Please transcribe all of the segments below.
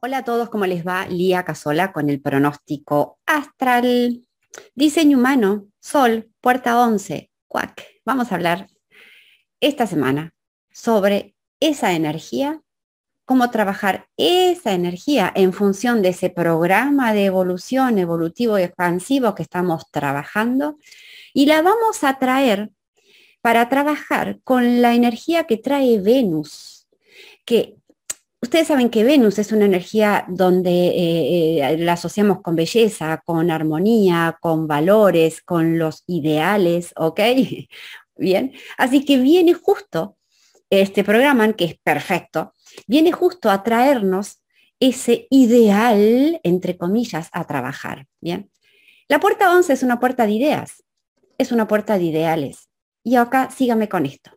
Hola a todos, ¿cómo les va? Lía Casola con el pronóstico astral. Diseño humano, Sol, puerta 11, cuac. Vamos a hablar esta semana sobre esa energía, cómo trabajar esa energía en función de ese programa de evolución evolutivo y expansivo que estamos trabajando y la vamos a traer para trabajar con la energía que trae Venus, que Ustedes saben que Venus es una energía donde eh, eh, la asociamos con belleza, con armonía, con valores, con los ideales, ¿ok? Bien, así que viene justo este programa, que es perfecto, viene justo a traernos ese ideal, entre comillas, a trabajar. Bien, la puerta 11 es una puerta de ideas, es una puerta de ideales. Y acá sígame con esto.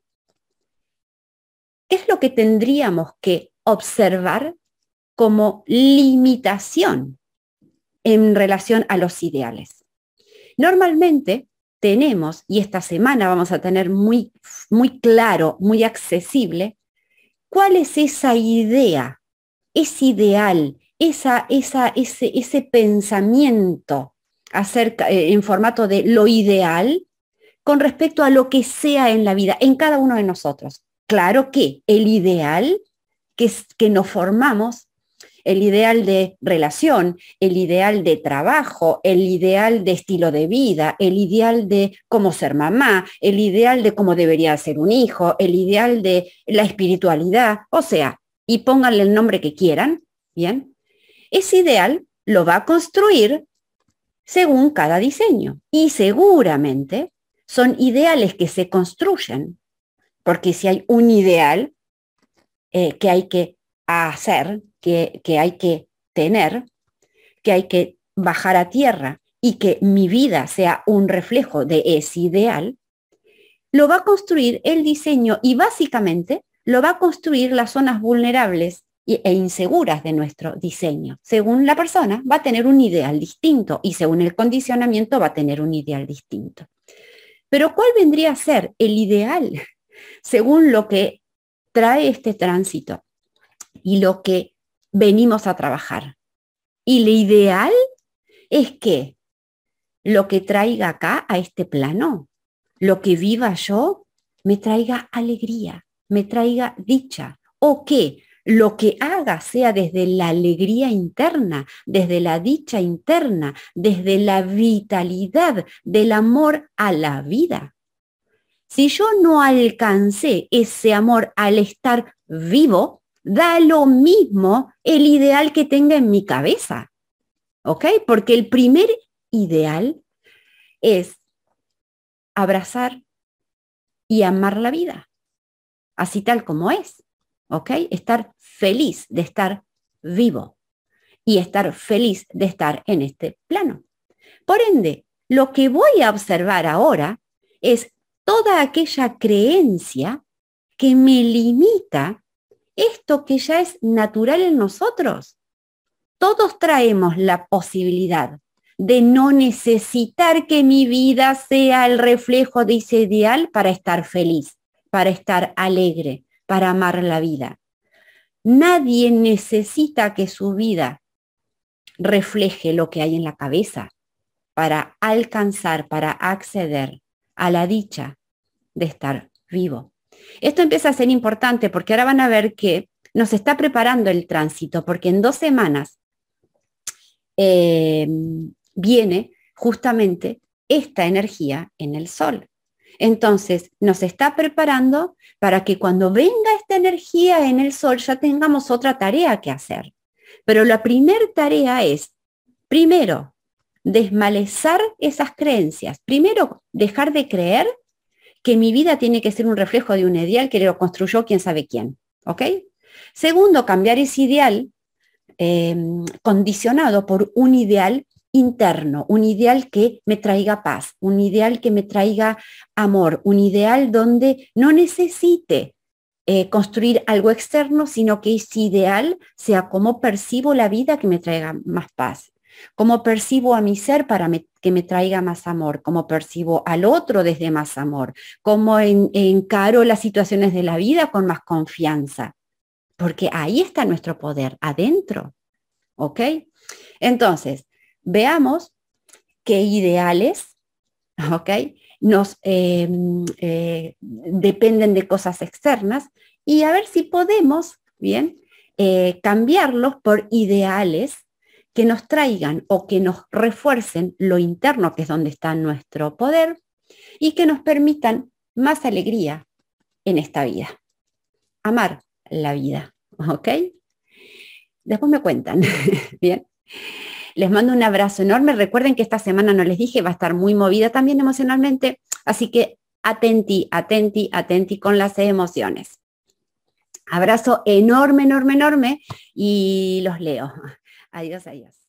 ¿Qué es lo que tendríamos que observar como limitación en relación a los ideales. Normalmente tenemos, y esta semana vamos a tener muy, muy claro, muy accesible, cuál es esa idea, ese ideal, esa, esa, ese, ese pensamiento acerca, eh, en formato de lo ideal con respecto a lo que sea en la vida, en cada uno de nosotros. Claro que el ideal que, que nos formamos el ideal de relación, el ideal de trabajo, el ideal de estilo de vida, el ideal de cómo ser mamá, el ideal de cómo debería ser un hijo, el ideal de la espiritualidad, o sea, y pónganle el nombre que quieran, ¿bien? Ese ideal lo va a construir según cada diseño y seguramente son ideales que se construyen, porque si hay un ideal, eh, que hay que hacer, que, que hay que tener, que hay que bajar a tierra y que mi vida sea un reflejo de ese ideal, lo va a construir el diseño y básicamente lo va a construir las zonas vulnerables e inseguras de nuestro diseño. Según la persona va a tener un ideal distinto y según el condicionamiento va a tener un ideal distinto. Pero ¿cuál vendría a ser el ideal según lo que trae este tránsito y lo que venimos a trabajar. Y lo ideal es que lo que traiga acá a este plano, lo que viva yo, me traiga alegría, me traiga dicha, o que lo que haga sea desde la alegría interna, desde la dicha interna, desde la vitalidad del amor a la vida. Si yo no alcancé ese amor al estar vivo, da lo mismo el ideal que tenga en mi cabeza. ¿Ok? Porque el primer ideal es abrazar y amar la vida, así tal como es. ¿Ok? Estar feliz de estar vivo y estar feliz de estar en este plano. Por ende, lo que voy a observar ahora es toda aquella creencia que me limita esto que ya es natural en nosotros. Todos traemos la posibilidad de no necesitar que mi vida sea el reflejo de ese ideal para estar feliz, para estar alegre, para amar la vida. Nadie necesita que su vida refleje lo que hay en la cabeza para alcanzar, para acceder a la dicha de estar vivo. Esto empieza a ser importante porque ahora van a ver que nos está preparando el tránsito, porque en dos semanas eh, viene justamente esta energía en el sol. Entonces, nos está preparando para que cuando venga esta energía en el sol ya tengamos otra tarea que hacer. Pero la primera tarea es, primero, desmalezar esas creencias. Primero, dejar de creer que mi vida tiene que ser un reflejo de un ideal que lo construyó quién sabe quién. ¿Ok? Segundo, cambiar ese ideal eh, condicionado por un ideal interno, un ideal que me traiga paz, un ideal que me traiga amor, un ideal donde no necesite eh, construir algo externo, sino que ese ideal sea como percibo la vida que me traiga más paz cómo percibo a mi ser para que me traiga más amor, cómo percibo al otro desde más amor, cómo encaro las situaciones de la vida con más confianza. Porque ahí está nuestro poder, adentro. ¿ok? Entonces, veamos qué ideales, ¿ok? Nos em, eh, dependen de cosas externas y a ver si podemos, bien, eh, cambiarlos por ideales que nos traigan o que nos refuercen lo interno, que es donde está nuestro poder, y que nos permitan más alegría en esta vida. Amar la vida, ¿ok? Después me cuentan, ¿bien? Les mando un abrazo enorme. Recuerden que esta semana no les dije, va a estar muy movida también emocionalmente, así que atenti, atenti, atenti con las emociones. Abrazo enorme, enorme, enorme y los leo. Adiós, adiós.